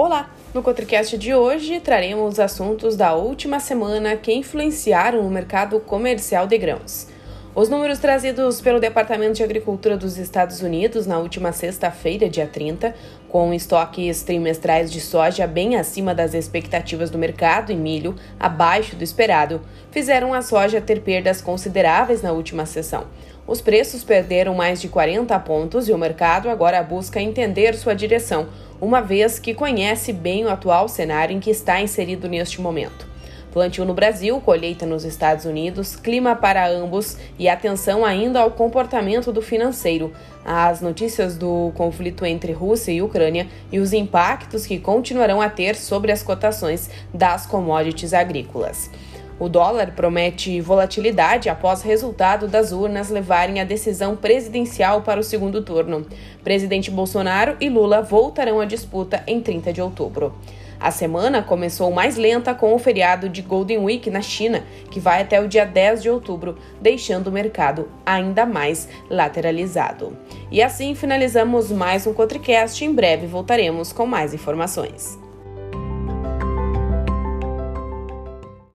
Olá! No Cotricast de hoje traremos assuntos da última semana que influenciaram o mercado comercial de grãos. Os números trazidos pelo Departamento de Agricultura dos Estados Unidos na última sexta-feira, dia 30, com estoques trimestrais de soja bem acima das expectativas do mercado e milho abaixo do esperado, fizeram a soja ter perdas consideráveis na última sessão. Os preços perderam mais de 40 pontos e o mercado agora busca entender sua direção uma vez que conhece bem o atual cenário em que está inserido neste momento. Plantio no Brasil, colheita nos Estados Unidos, clima para ambos e atenção ainda ao comportamento do financeiro, as notícias do conflito entre Rússia e Ucrânia e os impactos que continuarão a ter sobre as cotações das commodities agrícolas. O dólar promete volatilidade após resultado das urnas levarem a decisão presidencial para o segundo turno. Presidente Bolsonaro e Lula voltarão à disputa em 30 de outubro. A semana começou mais lenta com o feriado de Golden Week na China, que vai até o dia 10 de outubro, deixando o mercado ainda mais lateralizado. E assim finalizamos mais um Cotricast. Em breve voltaremos com mais informações.